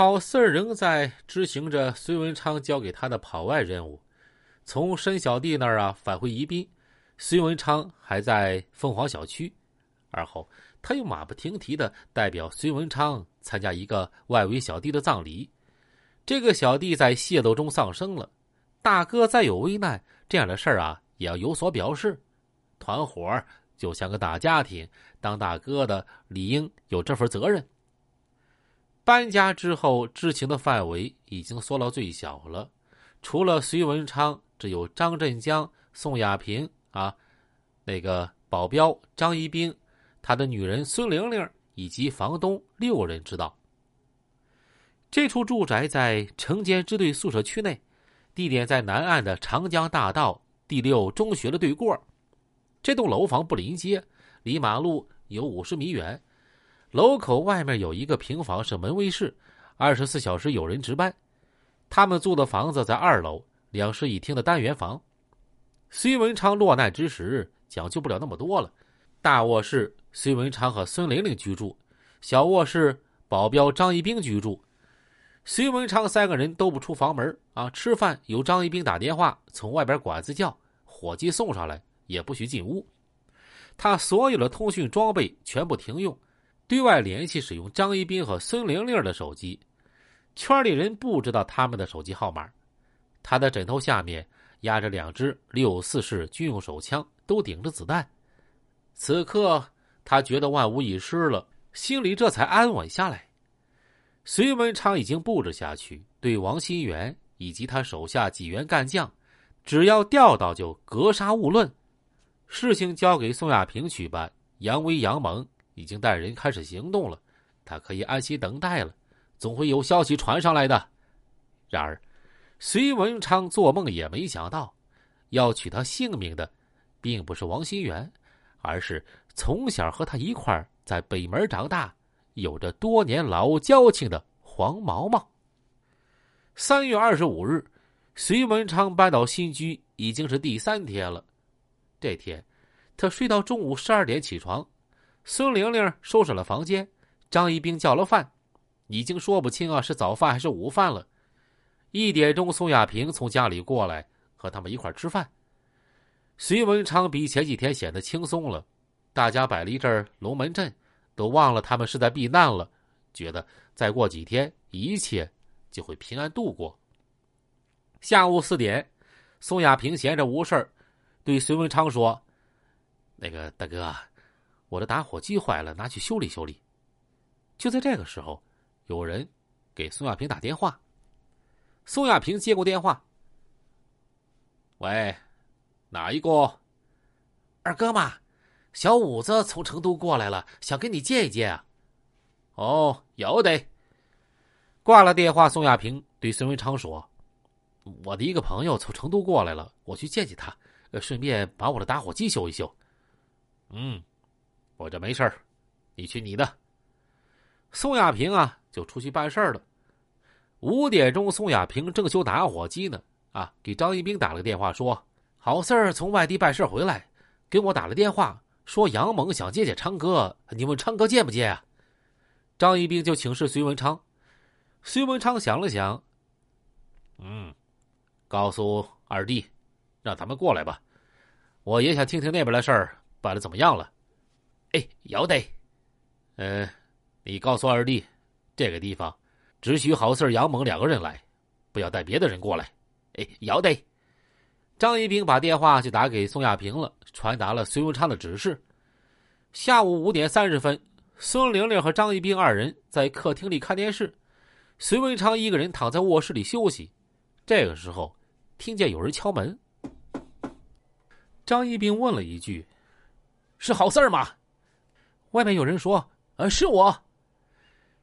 郝四儿仍在执行着隋文昌交给他的跑外任务。从申小弟那儿啊返回宜宾，隋文昌还在凤凰小区。而后，他又马不停蹄的代表隋文昌参加一个外围小弟的葬礼。这个小弟在械斗中丧生了，大哥再有危难，这样的事儿啊也要有所表示。团伙就像个大家庭，当大哥的理应有这份责任。搬家之后，知情的范围已经缩到最小了，除了隋文昌，只有张振江、宋亚平啊，那个保镖张一兵，他的女人孙玲玲以及房东六人知道。这处住宅在城监支队宿舍区内，地点在南岸的长江大道第六中学的对过。这栋楼房不临街，离马路有五十米远。楼口外面有一个平房是门卫室，二十四小时有人值班。他们租的房子在二楼，两室一厅的单元房。隋文昌落难之时，讲究不了那么多了。大卧室，隋文昌和孙玲玲居住；小卧室，保镖张一兵居住。隋文昌三个人都不出房门啊，吃饭由张一兵打电话从外边管子叫，伙计送上来。也不许进屋，他所有的通讯装备全部停用，对外联系使用张一斌和孙玲玲的手机，圈里人不知道他们的手机号码。他的枕头下面压着两支六四式军用手枪，都顶着子弹。此刻他觉得万无一失了，心里这才安稳下来。隋文昌已经布置下去，对王新元以及他手下几员干将，只要调到就格杀勿论。事情交给宋亚平去办，杨威、杨猛已经带人开始行动了，他可以安心等待了，总会有消息传上来的。然而，隋文昌做梦也没想到，要取他性命的，并不是王新元，而是从小和他一块在北门长大、有着多年老交情的黄毛毛。三月二十五日，隋文昌搬到新居已经是第三天了。这天，他睡到中午十二点起床。孙玲玲收拾了房间，张一兵叫了饭，已经说不清啊是早饭还是午饭了。一点钟，宋亚平从家里过来和他们一块吃饭。隋文昌比前几天显得轻松了，大家摆了一阵龙门阵，都忘了他们是在避难了，觉得再过几天一切就会平安度过。下午四点，宋亚平闲着无事。对隋文昌说：“那个大哥，我的打火机坏了，拿去修理修理。”就在这个时候，有人给宋亚平打电话。宋亚平接过电话：“喂，哪一个？二哥嘛，小五子从成都过来了，想跟你见一见啊。”“哦，有得。”挂了电话，宋亚平对孙文昌说：“我的一个朋友从成都过来了，我去见见他。”，顺便把我的打火机修一修。嗯，我这没事儿，你去你的。宋亚平啊，就出去办事儿了。五点钟，宋亚平正修打火机呢，啊，给张一兵打了个电话，说好事儿从外地办事回来，给我打了电话，说杨猛想见见昌哥，你问昌哥见不见啊？张一兵就请示隋文昌，隋文昌想了想，嗯，告诉二弟。让他们过来吧，我也想听听那边的事儿办的怎么样了。哎，要得。嗯，你告诉二弟，这个地方只许郝四杨猛两个人来，不要带别的人过来。哎，要得。张一兵把电话就打给宋亚平了，传达了隋文昌的指示。下午五点三十分，孙玲玲和张一兵二人在客厅里看电视，隋文昌一个人躺在卧室里休息。这个时候，听见有人敲门。张一兵问了一句：“是好事吗？”外面有人说：“呃，是我。”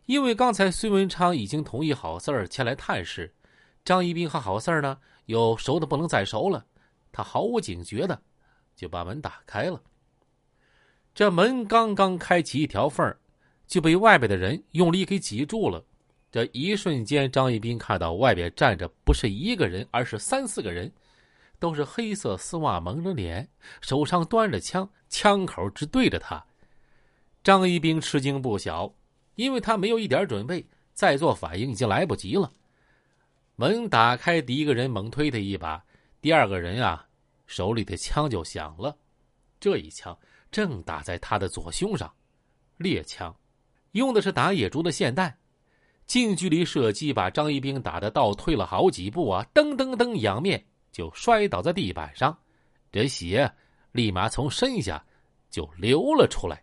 因为刚才孙文昌已经同意郝四儿前来探视，张一兵和郝四儿呢又熟的不能再熟了，他毫无警觉的就把门打开了。这门刚刚开启一条缝就被外边的人用力给挤住了。这一瞬间，张一兵看到外边站着不是一个人，而是三四个人。都是黑色丝袜，蒙着脸，手上端着枪，枪口直对着他。张一兵吃惊不小，因为他没有一点准备，再做反应已经来不及了。门打开，第一个人猛推他一把，第二个人啊，手里的枪就响了。这一枪正打在他的左胸上，猎枪，用的是打野猪的霰弹，近距离射击把张一兵打得倒退了好几步啊！噔噔噔，仰面就摔倒在地板上，这血立马从身下就流了出来。